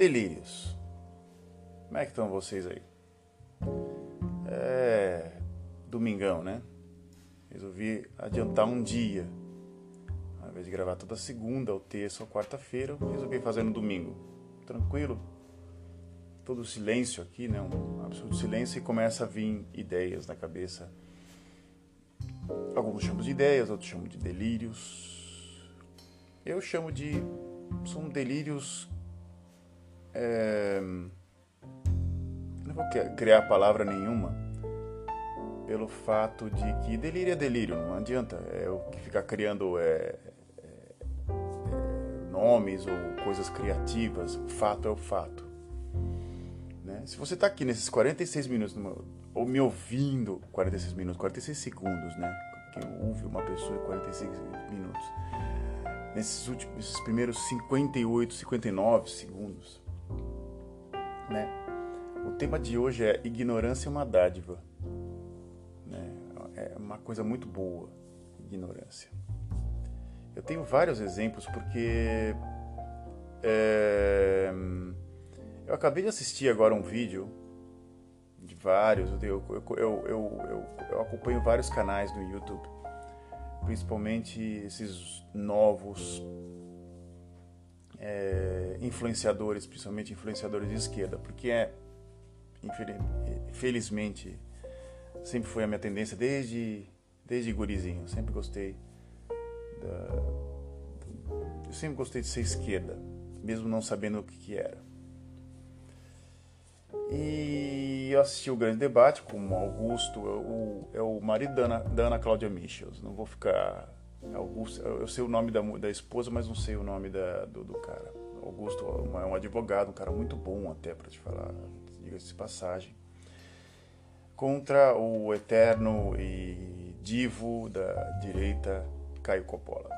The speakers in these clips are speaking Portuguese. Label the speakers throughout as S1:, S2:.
S1: Delírios. Como é que estão vocês aí? É. Domingão, né? Resolvi adiantar um dia. Ao invés de gravar toda segunda, ou terça, ou quarta-feira, resolvi fazer no domingo. Tranquilo. Todo silêncio aqui, né? Um absoluto silêncio e começa a vir ideias na cabeça. Alguns chamam de ideias, outros chamam de delírios. Eu chamo de. São delírios é, não vou criar palavra nenhuma pelo fato de que delírio é delírio, não adianta é o que ficar criando é, é, nomes ou coisas criativas, o fato é o fato. Né? Se você está aqui nesses 46 minutos, ou me ouvindo, 46 minutos, 46 segundos, né? Que ouve uma pessoa em 46 minutos. Nesses últimos, esses primeiros 58, 59 segundos, né? O tema de hoje é ignorância é uma dádiva. Né? É uma coisa muito boa, ignorância. Eu tenho vários exemplos porque é, eu acabei de assistir agora um vídeo de vários, eu, eu, eu, eu, acompanho vários canais no YouTube, principalmente esses novos é, influenciadores, principalmente influenciadores de esquerda, porque é, infelizmente, sempre foi a minha tendência desde, desde gurizinho, sempre gostei da, eu sempre gostei de ser esquerda, mesmo não sabendo o que, que era. E eu assisti o grande debate com o Augusto, o, é o marido da Ana, da Ana Cláudia Michels. Não vou ficar Augusto, eu sei o nome da, da esposa, mas não sei o nome da, do, do cara. Augusto é um advogado, um cara muito bom até para te falar, diga-se de passagem. Contra o eterno e divo da direita, Caio Coppola.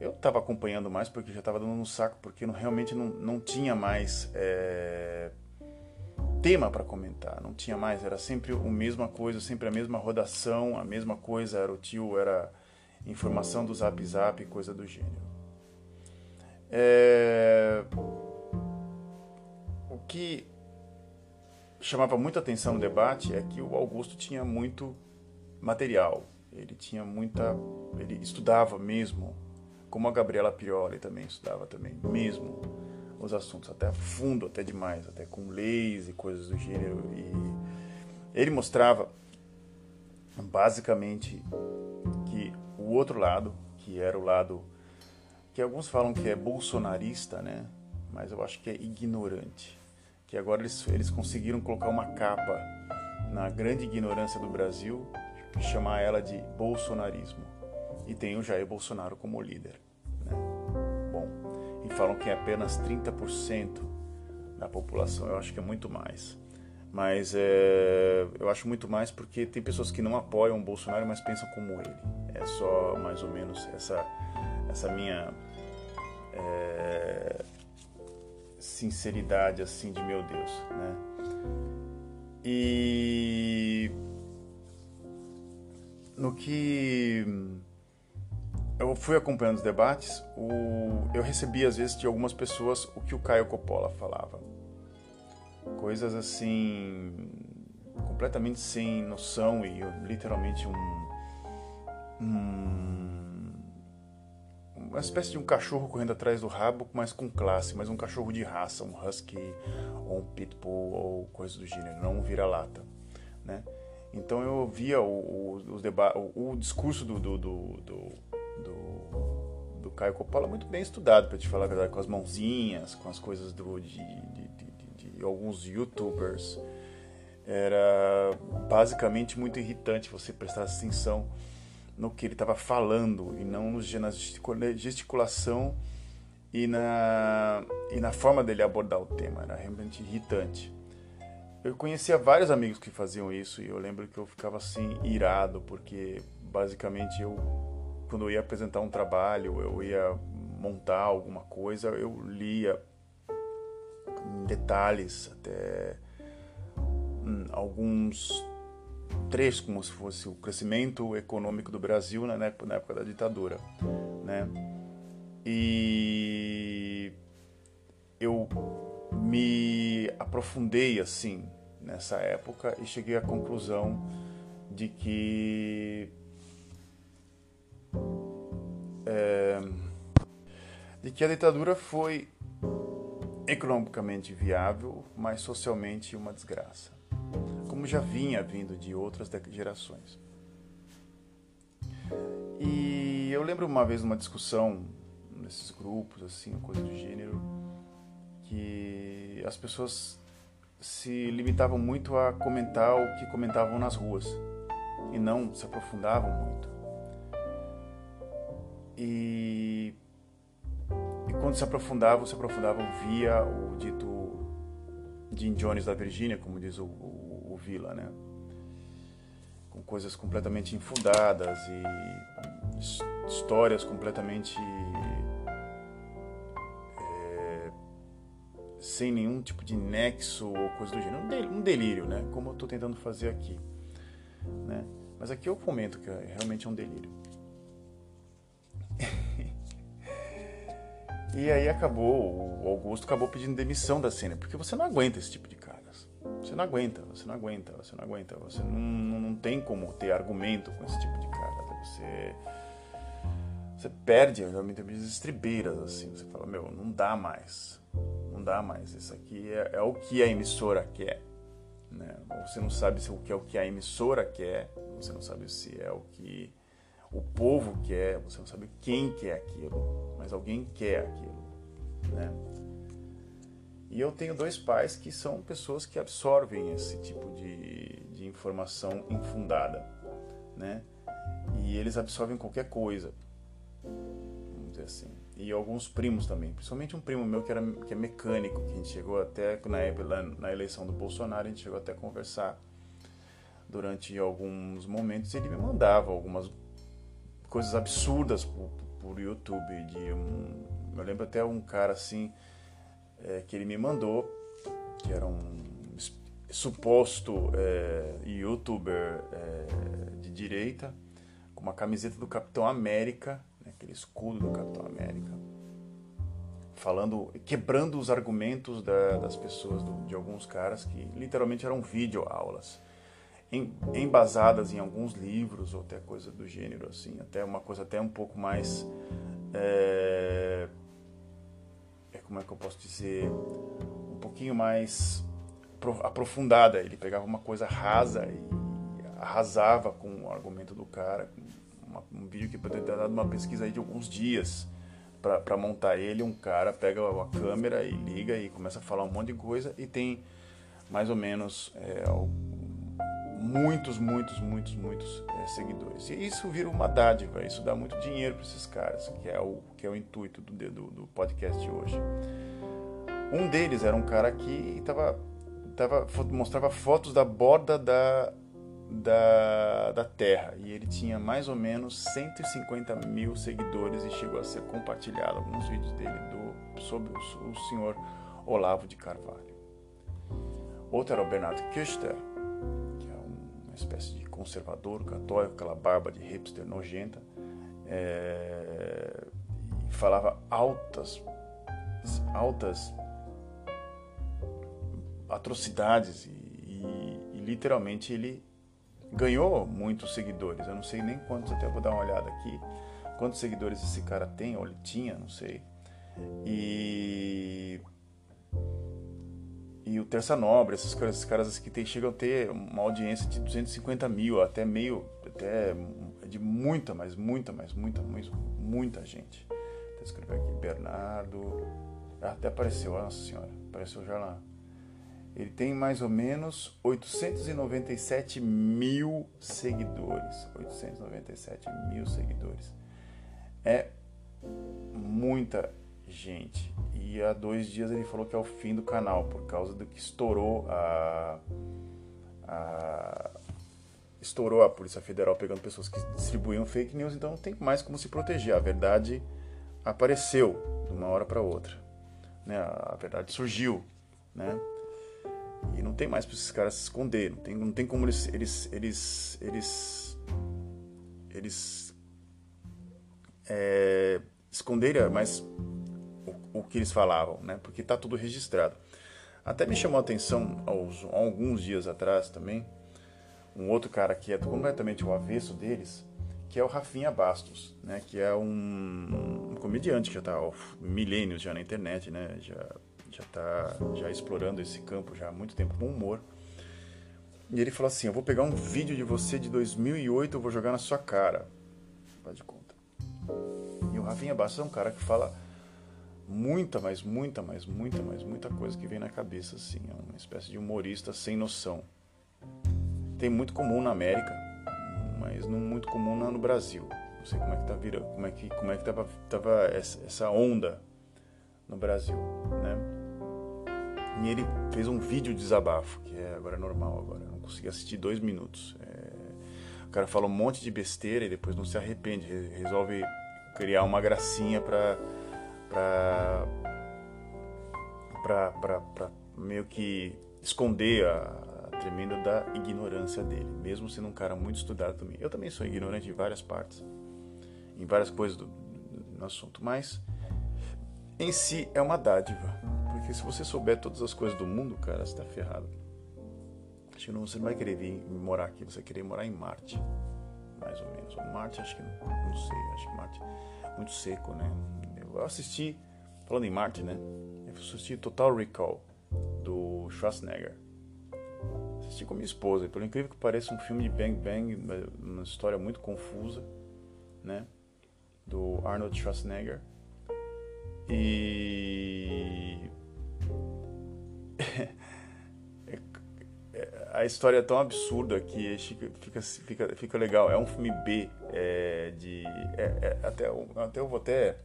S1: Eu estava acompanhando mais porque já estava dando um saco, porque não, realmente não, não tinha mais é, tema para comentar, não tinha mais, era sempre a mesma coisa, sempre a mesma rodação, a mesma coisa, era o tio, era informação do zap zap, coisa do gênero. É... O que chamava muita atenção no debate é que o Augusto tinha muito material, ele tinha muita, ele estudava mesmo, como a Gabriela Pioli também estudava também mesmo os assuntos, até a fundo, até demais, até com leis e coisas do gênero. E ele mostrava basicamente que o outro lado, que era o lado que alguns falam que é bolsonarista, né? Mas eu acho que é ignorante. Que agora eles, eles conseguiram colocar uma capa na grande ignorância do Brasil, chamar ela de bolsonarismo. E tem o Jair Bolsonaro como líder falam que é apenas 30% da população, eu acho que é muito mais. Mas é, eu acho muito mais porque tem pessoas que não apoiam o Bolsonaro, mas pensam como ele. É só mais ou menos essa, essa minha é, sinceridade assim de meu Deus, né? E no que eu fui acompanhando os debates, o, eu recebi às vezes de algumas pessoas o que o Caio Coppola falava. Coisas assim completamente sem noção e literalmente um, um, uma espécie de um cachorro correndo atrás do rabo, mas com classe, mas um cachorro de raça, um husky ou um pitbull ou coisa do gênero, não um vira-lata, né? Então eu via o, o, o, o discurso do, do, do, do do, do Caio Coppola muito bem estudado, para te falar a verdade, com as mãozinhas, com as coisas do, de, de, de, de alguns youtubers. Era basicamente muito irritante você prestar atenção no que ele estava falando e não na gesticulação e na, e na forma dele abordar o tema. Era realmente irritante. Eu conhecia vários amigos que faziam isso e eu lembro que eu ficava assim irado porque basicamente eu quando eu ia apresentar um trabalho, eu ia montar alguma coisa, eu lia em detalhes até hum, alguns trechos como se fosse o crescimento econômico do Brasil na época, na época da ditadura, né? E eu me aprofundei assim nessa época e cheguei à conclusão de que é, de que a ditadura foi economicamente viável, mas socialmente uma desgraça, como já vinha vindo de outras gerações. E eu lembro uma vez numa discussão nesses grupos, assim, coisa do gênero, que as pessoas se limitavam muito a comentar o que comentavam nas ruas e não se aprofundavam muito. E, e quando se aprofundavam, se aprofundavam via o dito Jim Jones da Virgínia, como diz o, o, o Vila, né? com coisas completamente infundadas e histórias completamente é, sem nenhum tipo de nexo ou coisa do gênero. Um delírio, né? Como eu estou tentando fazer aqui. Né? Mas aqui eu comento que é realmente é um delírio. E aí acabou, o Augusto acabou pedindo demissão da cena, porque você não aguenta esse tipo de caras. Você não aguenta, você não aguenta, você não aguenta. Você não, não, não tem como ter argumento com esse tipo de cara. Você, você perde realmente as estribeiras, assim. Você fala, meu, não dá mais. Não dá mais. Isso aqui é, é o que a emissora quer. Né? Você não sabe se o que é o que a emissora quer, você não sabe se é o que o povo quer, você não sabe quem quer aquilo, mas alguém quer aquilo, né? E eu tenho dois pais que são pessoas que absorvem esse tipo de, de informação infundada, né? E eles absorvem qualquer coisa, vamos dizer assim. E alguns primos também, principalmente um primo meu que, era, que é mecânico, que a gente chegou até, na, na eleição do Bolsonaro, a gente chegou até a conversar durante alguns momentos. Ele me mandava algumas coisas absurdas por, por YouTube. De um, eu lembro até um cara assim, é, que ele me mandou, que era um suposto é, youtuber é, de direita, com uma camiseta do Capitão América aquele escudo do Capitão América, falando, quebrando os argumentos da, das pessoas, do, de alguns caras que literalmente eram videoaulas, em, embasadas em alguns livros ou até coisa do gênero assim, até uma coisa até um pouco mais é, é como é que eu posso dizer, um pouquinho mais aprofundada. Ele pegava uma coisa rasa e arrasava com o argumento do cara, uma, um vídeo que poderia ter dado uma pesquisa aí de alguns dias para montar ele. Um cara pega a câmera e liga e começa a falar um monte de coisa e tem mais ou menos é, muitos, muitos, muitos, muitos é, seguidores. E isso vira uma dádiva, isso dá muito dinheiro para esses caras, que é o, que é o intuito do, do, do podcast de hoje. Um deles era um cara que tava, tava, mostrava fotos da borda da, da, da Terra e ele tinha mais ou menos 150 mil seguidores e chegou a ser compartilhado alguns vídeos dele do, sobre o, o senhor Olavo de Carvalho. Outro era o Bernardo Kuster, uma espécie de conservador católico, aquela barba de hipster nojenta, é, e falava altas, altas atrocidades e, e, e literalmente ele ganhou muitos seguidores. Eu não sei nem quantos, até vou dar uma olhada aqui. Quantos seguidores esse cara tem, ou ele tinha, não sei. E. E o Terça Nobre, esses caras, esses caras que tem, chegam a ter uma audiência de 250 mil, até meio. Até de muita, mas muita, mas muita, muita, muita gente. Vou escrever aqui, Bernardo. Ah, até apareceu, nossa senhora, apareceu já lá. Ele tem mais ou menos 897 mil seguidores. 897 mil seguidores. É muita gente. E há dois dias ele falou que é o fim do canal, por causa do que estourou a. a estourou a Polícia Federal pegando pessoas que distribuíam fake news, então não tem mais como se proteger. A verdade apareceu de uma hora para outra. Né? A verdade surgiu. Né? E não tem mais para esses caras se esconder, não tem, não tem como eles eles eles eles, eles é, esconderem, mas o que eles falavam, né? Porque tá tudo registrado. Até me chamou a atenção aos, alguns dias atrás também, um outro cara que é completamente o avesso deles, que é o Rafinha Bastos, né? Que é um, um comediante que já está milênios já na internet, né? Já já tá já explorando esse campo já há muito tempo com humor. E ele falou assim: "Eu vou pegar um vídeo de você de 2008, eu vou jogar na sua cara". Faz de conta. E o Rafinha Bastos é um cara que fala muita, mas muita, mas muita, mas muita coisa que vem na cabeça, assim. É uma espécie de humorista sem noção. Tem muito comum na América, mas não muito comum no Brasil. Não sei como é que tá virando, como é que, como é que tava, tava essa onda no Brasil, né? E ele fez um vídeo de desabafo, que é agora é normal agora. Eu não consegui assistir dois minutos. É... O cara fala um monte de besteira e depois não se arrepende, resolve criar uma gracinha para para meio que esconder a, tremenda da ignorância dele, mesmo sendo um cara muito estudado também. Eu também sou ignorante em várias partes, em várias coisas do, do, no assunto, mas em si é uma dádiva, porque se você souber todas as coisas do mundo, cara, você tá ferrado. Acho que não, você não vai querer vir morar aqui, você vai querer morar em Marte, mais ou menos. Marte, acho que não, não sei, acho que Marte é muito seco, né? Eu assisti, falando em Marte, né? Eu assisti Total Recall, do Schwarzenegger. Assisti com minha esposa, e pelo incrível que pareça, um filme de Bang Bang, uma história muito confusa, né? Do Arnold Schwarzenegger. E. a história é tão absurda que fica, fica, fica legal. É um filme B é, de. É, é, até, até eu vou até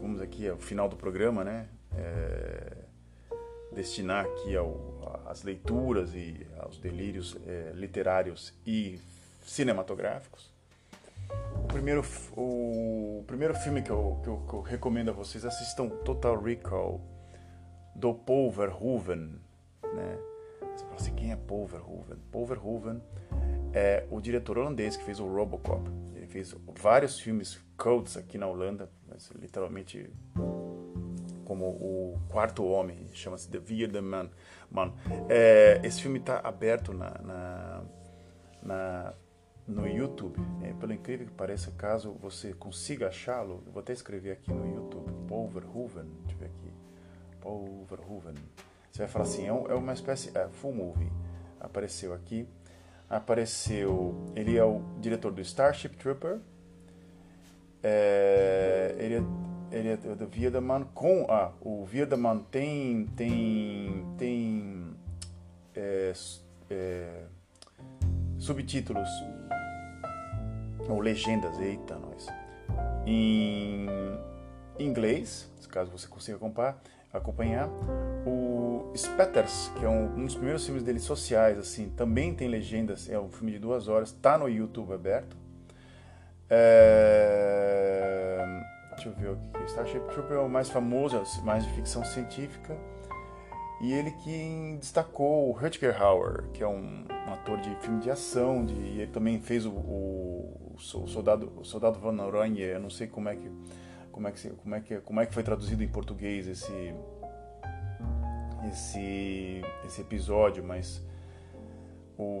S1: vamos aqui ao final do programa, né, é, destinar aqui às leituras e aos delírios é, literários e cinematográficos. O primeiro, o primeiro filme que eu, que eu, que eu recomendo a vocês assistam Total Recall do Paul Verhoeven, né? Você fala assim, quem é Paul Verhoeven? Paul Verhoeven é o diretor holandês que fez o Robocop. Ele fez vários filmes cults aqui na Holanda, literalmente como o quarto homem, chama-se The Vierde Man. Man. É, esse filme está aberto na, na, na, no YouTube. É, pelo incrível que pareça, caso você consiga achá-lo, eu vou até escrever aqui no YouTube, Paul Verhoeven, deixa eu ver aqui, Paul Verhoeven. Você vai falar assim, é, é uma espécie, é, full movie, apareceu aqui, apareceu, ele é o diretor do Starship Trooper, é, ele, é, ele é do Wiedemann com ah, o Wiedemann tem tem tem é, é, subtítulos ou legendas, eita nós, em inglês, caso você consiga acompanhar, acompanhar. O Spetters, que é um, um, dos primeiros filmes dele sociais, assim, também tem legendas, é um filme de duas horas, está no YouTube aberto. É... Deixa eu ver o que Starship Trooper é o mais famoso, mais de ficção científica. E ele que destacou o Rutger Hauer, que é um, um ator de filme de ação, de, e ele também fez o, o, o soldado, o soldado Van Oranje. Eu não sei como é que como é que como é que como é que foi traduzido em português esse esse esse episódio, mas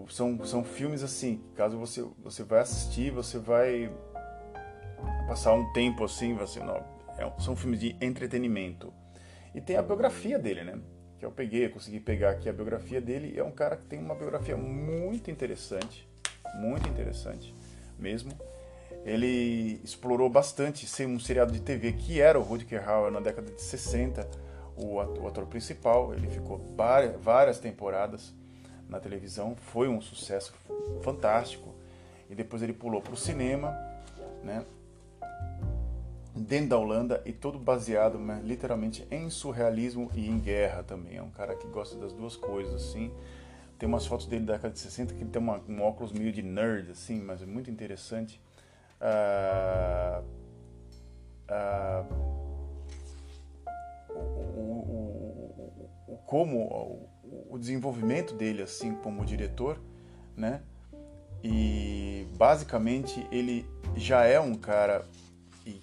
S1: são, são filmes assim, caso você, você vai assistir, você vai passar um tempo assim, você, não, é, são filmes de entretenimento. E tem a biografia dele, né? Que eu peguei, consegui pegar aqui a biografia dele. É um cara que tem uma biografia muito interessante, muito interessante mesmo. Ele explorou bastante ser um seriado de TV que era o Rutger Hauer na década de 60, o ator, principal. Ele ficou várias temporadas na televisão, foi um sucesso fantástico. E depois ele pulou para o cinema, né? Dentro da Holanda e todo baseado né, literalmente em surrealismo e em guerra também. É um cara que gosta das duas coisas, assim. Tem umas fotos dele da década de 60 que ele tem uma, um óculos meio de nerd, assim, mas é muito interessante. Ah, ah, o, o, o, como o desenvolvimento dele assim como diretor, né? E basicamente ele já é um cara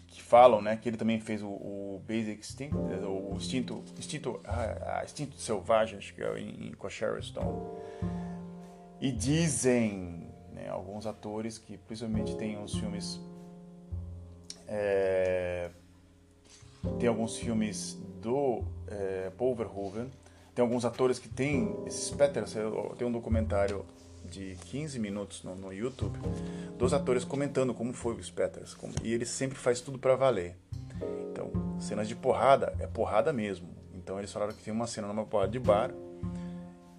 S1: que falam, né, que ele também fez o, o Basic Instinct, o Instinto, Instinto, ah, Instinto Selvagem, acho que é em, Sharon Stone. E dizem né, alguns atores que principalmente tem uns filmes é, tem alguns filmes do é, Paul Verhoeven, tem alguns atores que têm esses patterns, tem um documentário de 15 minutos no, no, YouTube dos atores comentando como foi o Spetters. E ele sempre faz tudo para valer. Então, cenas de porrada é porrada mesmo. Então, eles falaram que tem uma cena numa porrada de bar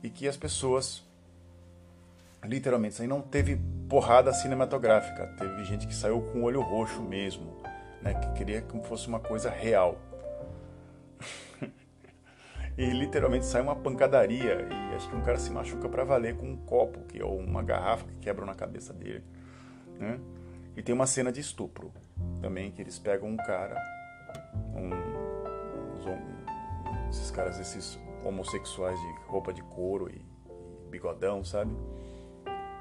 S1: e que as pessoas, literalmente, isso aí não teve porrada cinematográfica. Teve gente que saiu com o olho roxo mesmo, né? Que queria que fosse uma coisa real e literalmente sai uma pancadaria e acho que um cara se machuca para valer com um copo que ou uma garrafa que quebram na cabeça dele, né? E tem uma cena de estupro também que eles pegam um cara, um, um esses caras esses homossexuais de roupa de couro e, e bigodão, sabe?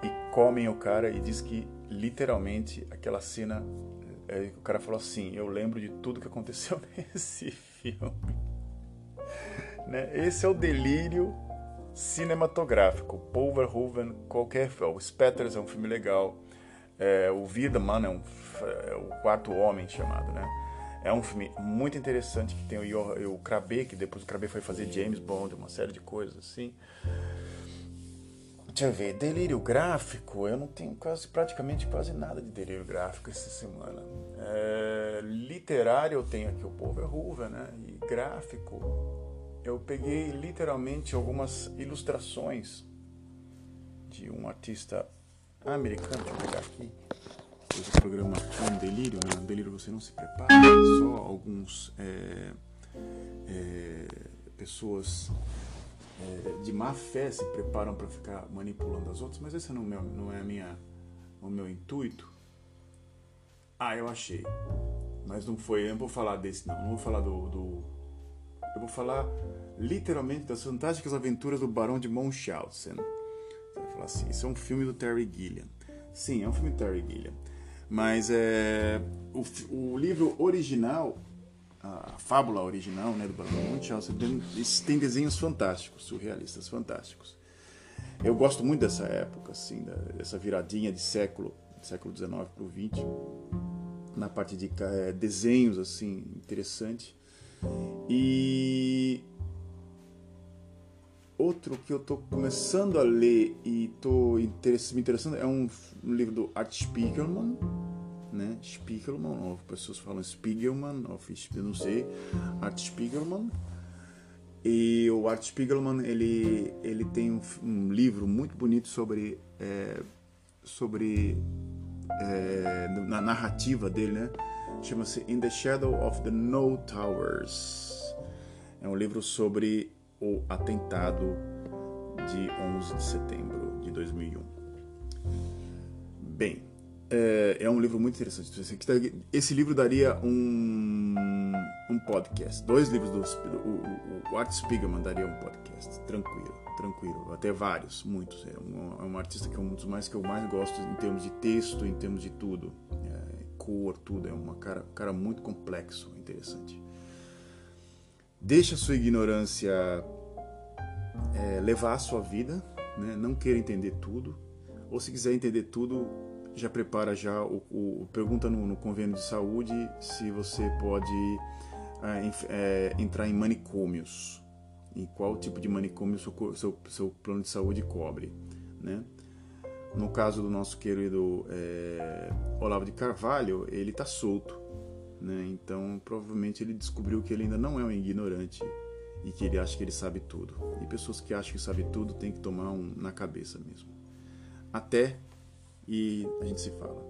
S1: E comem o cara e diz que literalmente aquela cena é, o cara falou assim, eu lembro de tudo que aconteceu nesse filme. Né? Esse é o delírio cinematográfico. Paul Verhoeven, qualquer filme. O Spetters é um filme legal. É, o Vida, mano, é, um, é o quarto homem chamado, né? É um filme muito interessante que tem o, o Krabbe, que depois o Krabbe foi fazer James Bond, uma série de coisas assim. Deixa eu ver, delírio gráfico, eu não tenho quase, praticamente quase nada de delírio gráfico essa semana. É, literário eu tenho aqui o Paul Verhoeven, né? E gráfico, eu peguei literalmente algumas ilustrações de um artista americano. Deixa eu pegar aqui. o programa é um delírio, né? Um delírio você não se prepara, só alguns é, é, pessoas é, de má fé se preparam para ficar manipulando as outras, mas esse não, é, não é a minha, o meu intuito. Ah, eu achei. Mas não foi, eu não vou falar desse não, não vou falar do, do eu vou falar literalmente das fantásticas aventuras do Barão de Munchausen. Você vai falar assim, isso é um filme do Terry Gilliam. Sim, é um filme do Terry Gilliam. Mas é, o, o livro original, a, fábula original né, do Barão de Munchausen, tem, tem desenhos fantásticos, surrealistas fantásticos. Eu gosto muito dessa época, assim, dessa viradinha de século, século XIX para o XX, na parte de é, desenhos, assim, interessante. E outro que eu estou começando a ler e estou me interessando é um, um, livro do Art Spiegelman, né? Spiegelman, ou pessoas falam Spiegelman, ou eu não sei, Art Spiegelman. E o Art Spiegelman ele ele tem um, um livro muito bonito sobre é, sobre é, na narrativa dele, né? Chama-se In the Shadow of the No Towers. É um livro sobre o atentado de 11 de setembro de 2001. Bem, é, é um livro muito interessante. Esse livro daria um, um podcast. Dois livros do o, o, Art Spiegelman daria um podcast. Tranquilo, tranquilo. Até vários, muitos. É um, é um artista que é um dos mais que eu mais gosto em termos de texto, em termos de tudo cor, tudo. É uma cara, cara muito complexo, interessante. Deixa a sua ignorância é, levar a sua vida, né? não queira entender tudo. Ou se quiser entender tudo, já prepara já o, o pergunta no, no, convênio de saúde se você pode é, é, entrar em manicômios e qual tipo de manicômio seu, seu, seu plano de saúde cobre, né? No caso do nosso querido é, Olavo de Carvalho, ele está solto. Né? Então, provavelmente ele descobriu que ele ainda não é um ignorante e que ele acha que ele sabe tudo. E pessoas que acham que sabe tudo tem que tomar um na cabeça mesmo. Até e a gente se fala.